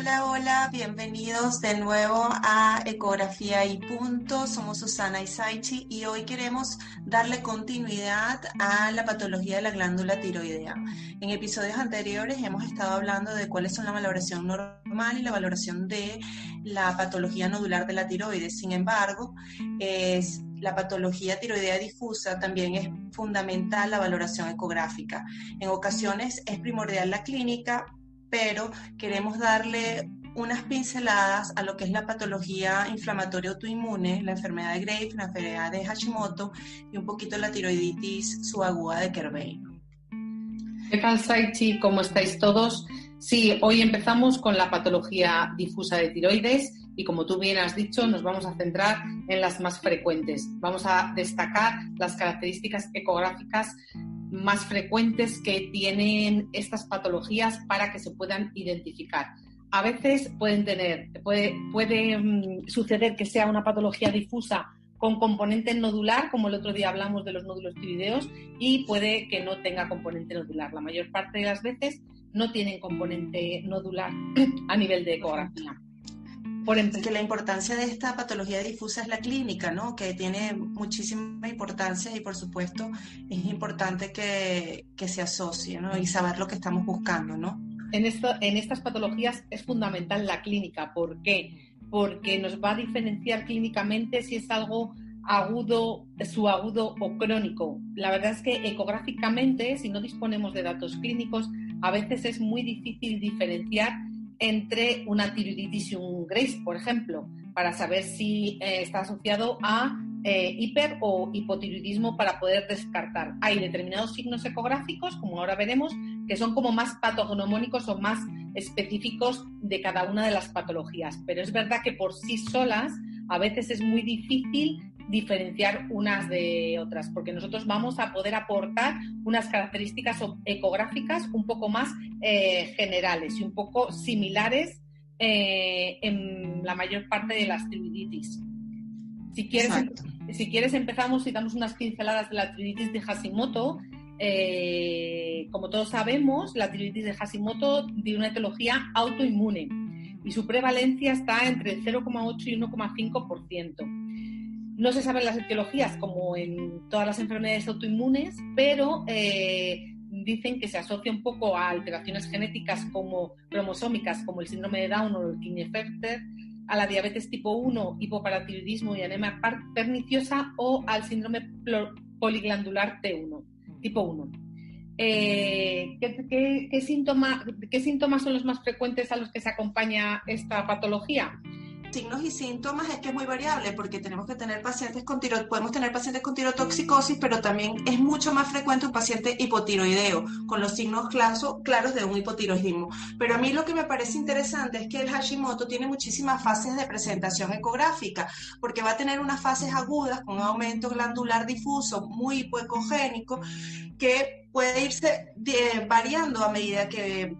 Hola, hola, bienvenidos de nuevo a Ecografía y Punto. Somos Susana Isaichi y hoy queremos darle continuidad a la patología de la glándula tiroidea. En episodios anteriores hemos estado hablando de cuáles son la valoración normal y la valoración de la patología nodular de la tiroides. Sin embargo, es la patología tiroidea difusa también es fundamental la valoración ecográfica. En ocasiones es primordial la clínica, pero queremos darle unas pinceladas a lo que es la patología inflamatoria autoinmune, la enfermedad de Graves, la enfermedad de Hashimoto y un poquito la tiroiditis subaguda de Kerbein. ¿Qué tal, Saichi? ¿Cómo estáis todos? Sí, hoy empezamos con la patología difusa de tiroides y como tú bien has dicho, nos vamos a centrar en las más frecuentes. Vamos a destacar las características ecográficas más frecuentes que tienen estas patologías para que se puedan identificar. A veces pueden tener, puede, puede mm, suceder que sea una patología difusa con componente nodular, como el otro día hablamos de los nódulos tiroideos, y puede que no tenga componente nodular. La mayor parte de las veces no tienen componente nodular a nivel de ecografía. Por que la importancia de esta patología difusa es la clínica, ¿no? Que tiene muchísima importancia y por supuesto es importante que, que se asocie, ¿no? Y saber lo que estamos buscando, ¿no? En, esto, en estas patologías es fundamental la clínica. ¿Por qué? Porque nos va a diferenciar clínicamente si es algo agudo, subagudo o crónico. La verdad es que ecográficamente, si no disponemos de datos clínicos, a veces es muy difícil diferenciar entre una tiroiditis y un Grace, por ejemplo, para saber si eh, está asociado a eh, hiper o hipotiroidismo para poder descartar. Hay determinados signos ecográficos, como ahora veremos, que son como más patognomónicos o más específicos de cada una de las patologías. Pero es verdad que por sí solas a veces es muy difícil diferenciar unas de otras, porque nosotros vamos a poder aportar unas características ecográficas un poco más eh, generales y un poco similares eh, en la mayor parte de las tiroiditis. Si quieres, si quieres empezamos y damos unas pinceladas de la tiroiditis de Hashimoto. Eh, como todos sabemos, la tiroiditis de Hashimoto tiene una etiología autoinmune y su prevalencia está entre el 0,8 y 1,5%. No se saben las etiologías como en todas las enfermedades autoinmunes, pero eh, dicen que se asocia un poco a alteraciones genéticas como cromosómicas, como el síndrome de Down o el Klinefelter, a la diabetes tipo 1, hipoparatiroidismo y anemia perniciosa o al síndrome poliglandular T1, tipo 1. Eh, ¿qué, qué, síntomas son los más frecuentes a los que se acompaña esta patología? Signos y síntomas es que es muy variable porque tenemos que tener pacientes con tiro, podemos tener pacientes con tirotoxicosis, pero también es mucho más frecuente un paciente hipotiroideo con los signos claros de un hipotiroidismo. Pero a mí lo que me parece interesante es que el Hashimoto tiene muchísimas fases de presentación ecográfica porque va a tener unas fases agudas con un aumento glandular difuso muy hipoecogénico que puede irse eh, variando a medida que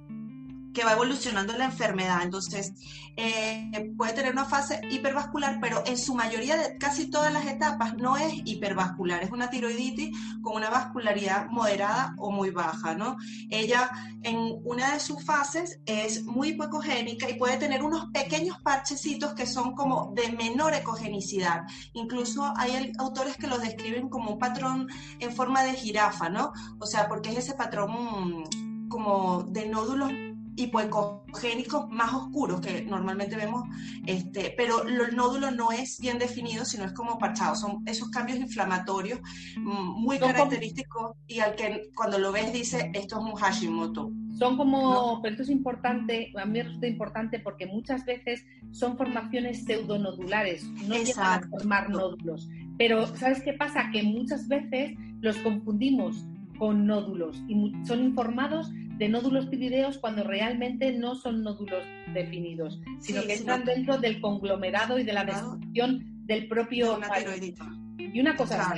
que va evolucionando la enfermedad. Entonces, eh, puede tener una fase hipervascular, pero en su mayoría de casi todas las etapas no es hipervascular, es una tiroiditis con una vascularidad moderada o muy baja, ¿no? Ella en una de sus fases es muy hipoecogénica y puede tener unos pequeños parchecitos que son como de menor ecogenicidad. Incluso hay autores que lo describen como un patrón en forma de jirafa, ¿no? O sea, porque es ese patrón como de nódulos hipoecogénicos más oscuros que normalmente vemos, este, pero el nódulo no es bien definido, sino es como parchado. Son esos cambios inflamatorios mm, muy característicos y al que cuando lo ves dice esto es un Hashimoto. Son como, pero esto es importante, a mí resulta importante porque muchas veces son formaciones pseudonodulares, no llegan a formar nódulos. Pero ¿sabes qué pasa? Que muchas veces los confundimos con nódulos y son informados de nódulos tiroideos cuando realmente no son nódulos definidos, sino que entran dentro del conglomerado y de la descripción del propio Y una cosa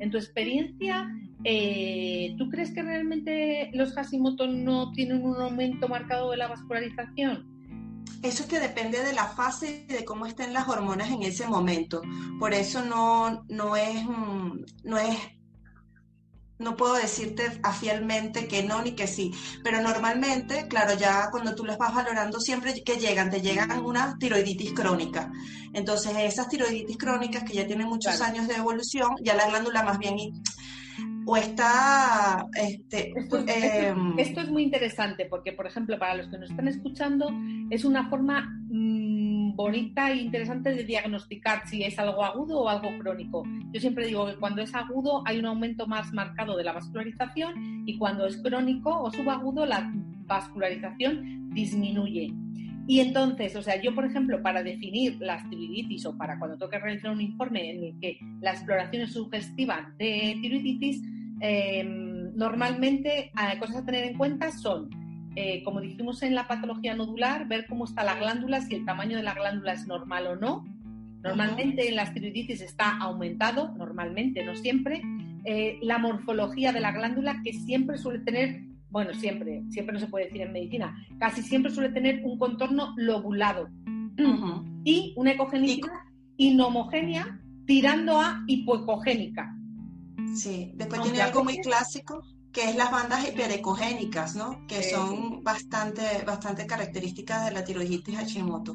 en tu experiencia, eh, ¿tú crees que realmente los Hashimoto no tienen un aumento marcado de la vascularización? Eso es que depende de la fase y de cómo estén las hormonas en ese momento. Por eso no, no, es, no es no puedo decirte fielmente que no ni que sí, pero normalmente, claro, ya cuando tú las vas valorando siempre que llegan, te llegan una tiroiditis crónica. Entonces, esas tiroiditis crónicas que ya tienen muchos años de evolución, ya la glándula más bien o está este, em, esto, es muy interesante porque por ejemplo para los que nos están escuchando es una forma bonita e interesante de diagnosticar si es algo agudo o algo crónico. Yo siempre digo que cuando es agudo hay un aumento más marcado de la vascularización y cuando es crónico o subagudo la vascularización disminuye. Y entonces, o sea, yo, por ejemplo, para definir la tiroiditis o para cuando tengo que realizar un informe en el que la exploración es sugestiva de tiroiditis, em, normalmente eh, cosas a tener en cuenta son eh, como dijimos en la patología nodular, ver cómo está la glándula, si el tamaño de la glándula es normal o no. Normalmente en las tiroiditis está aumentado, normalmente, no siempre. Eh, la morfología de la glándula, que siempre suele tener, bueno, siempre, siempre no se puede decir en medicina, casi siempre suele tener un contorno lobulado. Y una ecogénica inhomogénea tirando a hipoecogénica. Sí, después tiene algo muy clásico que es las bandas hiperecogénicas, ¿no? Que son bastante, bastante características de la tiroiditis Hashimoto.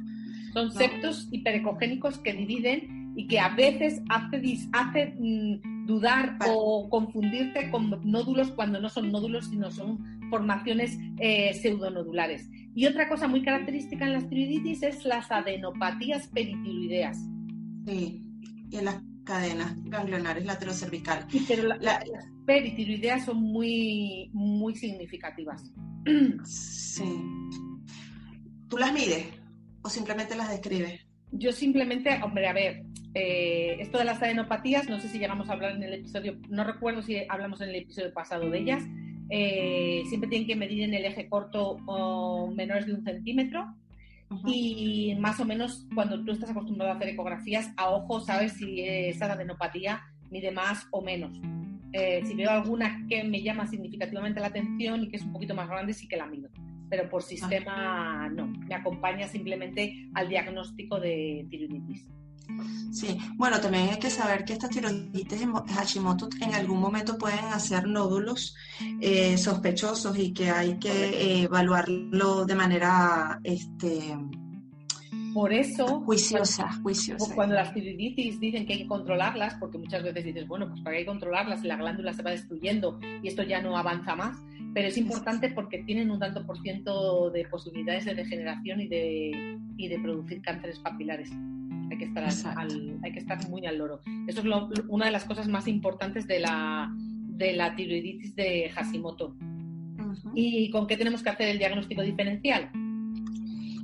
Son septos hiperecogénicos que dividen y que a veces hace, hace mm, dudar o confundirte con nódulos cuando no son nódulos, sino son formaciones eh, pseudonodulares. Y otra cosa muy característica en las tiroiditis es las adenopatías peritiroideas. Sí, y en las cadenas ganglionares laterocervicales. Sí, pero las peritiroideas son muy, muy significativas. Sí. ¿Tú las mides o simplemente las describes? Yo simplemente, hombre, a ver, eh, esto de las adenopatías, no sé si llegamos a hablar en el episodio, no recuerdo si hablamos en el episodio pasado de ellas, eh, siempre tienen que medir en el eje corto o menores de un centímetro y más o menos cuando tú estás acostumbrado a hacer ecografías, a ojo sabes si esa adenopatía mide más o menos. Eh, si veo alguna que me llama significativamente la atención y que es un poquito más grande, sí que la mido. Pero por sistema no, me acompaña simplemente al diagnóstico de tiroiditis. Sí, bueno, también hay que saber que estas tiroiditis Hashimoto en algún momento pueden hacer nódulos eh, sospechosos y que hay que eh, evaluarlo de manera este, por eso, juiciosa, juiciosa. Cuando las tiroiditis dicen que hay que controlarlas, porque muchas veces dices, bueno, pues para que hay que controlarlas, la glándula se va destruyendo y esto ya no avanza más, pero es. importante porque tienen un tanto por ciento de posibilidades de degeneración y de, y de producir cánceres papilares hay que estar, hay que estar muy al loro. Eso es una de las cosas más importantes de la, de la tiroiditis de Hashimoto. ¿Y con qué tenemos que hacer el diagnóstico diferencial?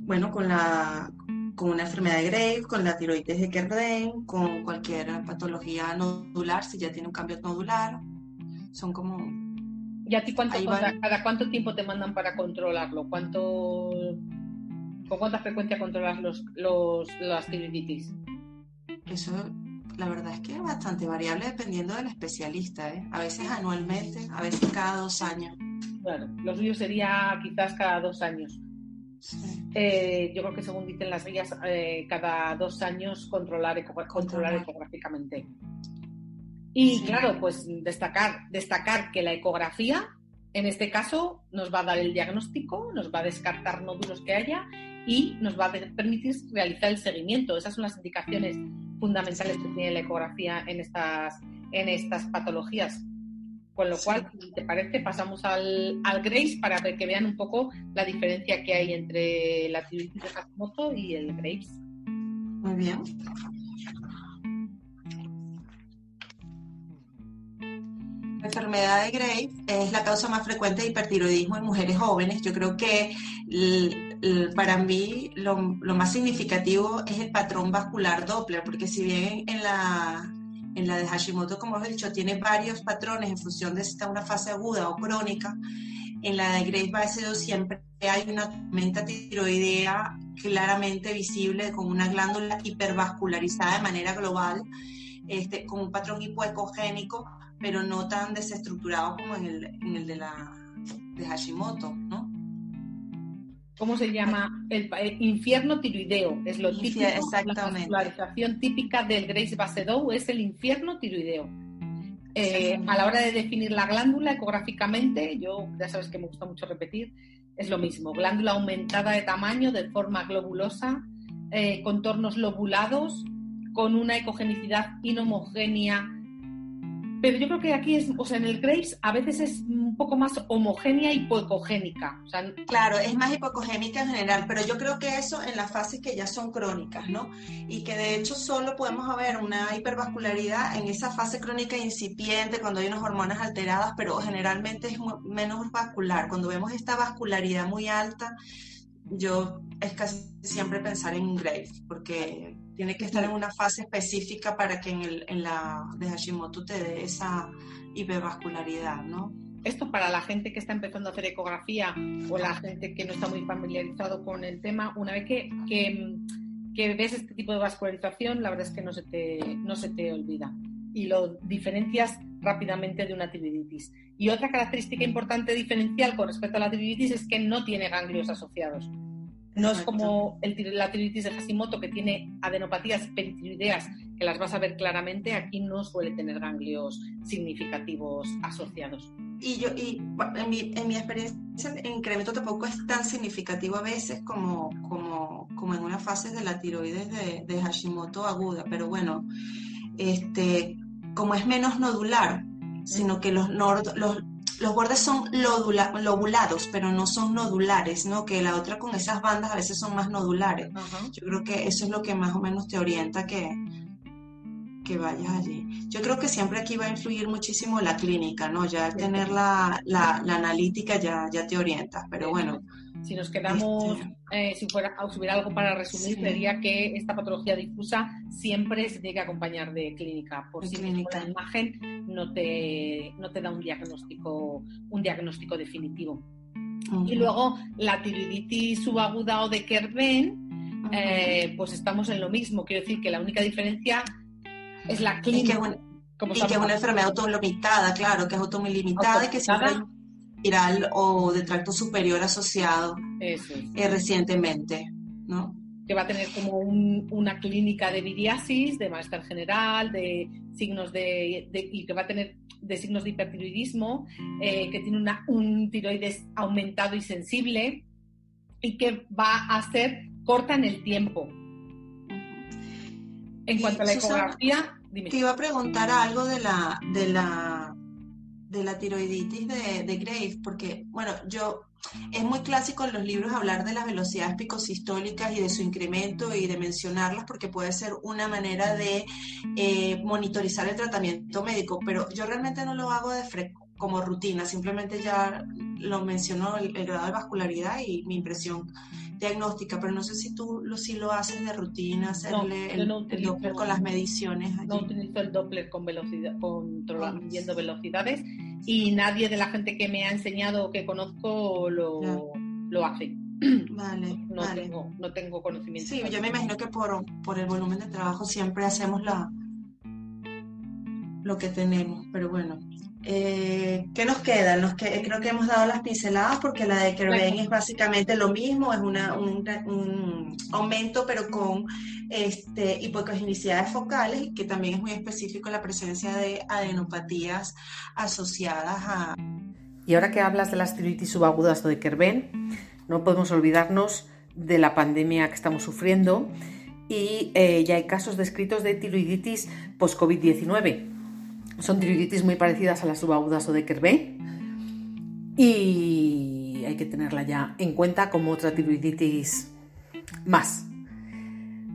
Bueno, con la con una enfermedad de Graves, con la tiroides de Kerden, con cualquier patología nodular, si ya tiene un cambio nodular, son como... ¿Y a ti cuánto, cada cuánto tiempo te mandan para controlarlo? ¿Cuánto ¿Con cuánta frecuencia controlas los, los, las tiroiditis? Eso, la verdad es que es bastante variable dependiendo del especialista. ¿eh? A veces anualmente, a veces cada dos años. Claro, lo suyo sería quizás cada dos años. Eh, yo creo que según dicen las guías, eh, cada dos años controlar, controlar ecográficamente. Y claro, pues destacar, destacar que la ecografía, en este caso, nos va a dar el diagnóstico, nos va a descartar nódulos que haya y nos va a permitir realizar el seguimiento. Esas son las indicaciones fundamentales que tiene la ecografía en estas, en estas patologías. Con lo cual, si te parece, pasamos al, al Grace para ver que vean un poco la diferencia que hay entre la tiroiditis de Hashimoto y el Graves. Muy bien. La enfermedad de Graves es la causa más frecuente de hipertiroidismo en mujeres jóvenes. Yo creo que para mí lo, más significativo es el patrón vascular Doppler, porque si bien en la, en la de Hashimoto, como os he dicho, tiene varios patrones en función de si está una fase aguda o crónica, en la de Graves base siempre hay una tormenta tiroidea claramente visible con una glándula hipervascularizada de manera global, este, con un patrón hipoecogénico pero no tan desestructurado como en el, en el de la de Hashimoto, ¿no? ¿Cómo se llama? El, infierno tiroideo. Es lo típico. La vascularización típica del Grace Basedow es el infierno tiroideo. Eh, a la hora de definir la glándula ecográficamente, yo ya sabes que me gusta mucho repetir, es lo mismo. Glándula aumentada de tamaño, de forma globulosa, eh, contornos lobulados, con una ecogenicidad inhomogénea pero yo creo que aquí es, o sea, en el Graves a veces es un poco más homogénea y hipocogénica. claro, es más hipocogénica en general, pero yo creo que eso en las fases que ya son crónicas, ¿no? Y que de hecho solo podemos ver una hipervascularidad en esa fase crónica incipiente, cuando hay unas hormonas alteradas, pero generalmente es menos vascular. Cuando vemos esta vascularidad muy alta, yo es casi siempre pensar en Graves, porque tiene que estar en una fase específica para que en, el, en la de Hashimoto te dé esa hipervascularidad, ¿no? Esto para la gente que está empezando a hacer ecografía o la gente que no está muy familiarizado con el tema, una vez que, que, ves este tipo de vascularización, la verdad es que no se te, no se te olvida y lo diferencias rápidamente de una tiroiditis. Y otra característica importante diferencial con respecto a la tiroiditis es que no tiene ganglios asociados. No es como el, la tiroiditis de Hashimoto que tiene adenopatías peritiroideas que las vas a ver claramente, aquí no suele tener ganglios significativos asociados. Y yo y en, mi, en mi experiencia el incremento tampoco es tan significativo a veces como, como, como en una fase de la tiroides de, de Hashimoto aguda, pero bueno, este, como es menos nodular, sino que los, los, los bordes son lobulados, pero no son nodulares, ¿no? Que la otra con esas bandas a veces son más nodulares. Yo creo que eso es lo que más o menos te orienta que, que vayas allí. Yo creo que siempre aquí va a influir muchísimo la clínica, ¿no? Ya tener la, la, analítica ya, ya te orientas, pero bueno. Si nos quedamos, este, eh, si, fuera, si hubiera algo para resumir, sería que esta patología difusa siempre se tiene que acompañar de clínica. Por si la imagen no te, no te da un diagnóstico, un diagnóstico definitivo. Y luego la tiroiditis subaguda o de Kerben, eh, pues estamos en lo mismo. Quiero decir que la única diferencia es la clínica. Y que, es una enfermedad autolimitada, claro, que es autolimitada y que siempre viral o de tracto superior asociado eh, recientemente, ¿no? Que va a tener como una clínica de viriasis, de malestar general, de signos de, y que va a tener de signos de hipertiroidismo, eh, que tiene una, un tiroides aumentado y sensible y que va a ser corta en el tiempo. En cuanto a la ecografía, Te iba a preguntar algo de la, de la de la tiroiditis de, de Graves, porque, bueno, yo, es muy clásico en los libros hablar de las velocidades picosistólicas y de su incremento y de mencionarlas porque puede ser una manera de eh, monitorizar el tratamiento médico, pero yo realmente no lo hago de como rutina, simplemente ya lo menciono el, grado de vascularidad y mi impresión diagnóstica, pero no sé si tú lo, si lo haces de rutina, hacerle el, Doppler con las mediciones. No utilizo el Doppler con velocidad, controlando velocidades y nadie de la gente que me ha enseñado o que conozco lo, lo hace. Vale, no, Tengo, no tengo conocimiento. Sí, yo me imagino que por, por el volumen de trabajo siempre hacemos la, lo que tenemos, pero bueno, eh, ¿Qué nos queda? Nos creo que hemos dado las pinceladas porque la de Kerben es básicamente lo mismo, es una, un, aumento pero con este, hipocogenicidades focales y que también es muy específico la presencia de adenopatías asociadas a... Y ahora que hablas de las tiroiditis subagudas de Kerben, no podemos olvidarnos de la pandemia que estamos sufriendo y eh, ya hay casos descritos de tiroiditis post-COVID-19 son tiroiditis muy parecidas a las subagudas o de Kerber y hay que tenerla ya en cuenta como otra tiroiditis más.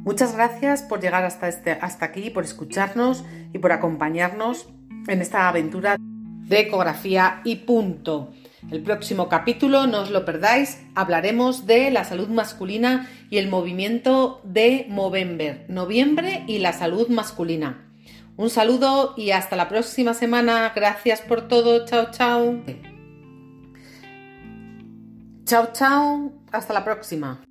Muchas gracias por llegar hasta, este, hasta aquí, por escucharnos y por acompañarnos en esta aventura de ecografía y punto. El próximo capítulo, no os lo perdáis, hablaremos de la salud masculina y el movimiento de Movember, noviembre y la salud masculina. Un saludo y hasta la próxima semana. Gracias por todo. Chao, chao. Chao, chao. Hasta la próxima.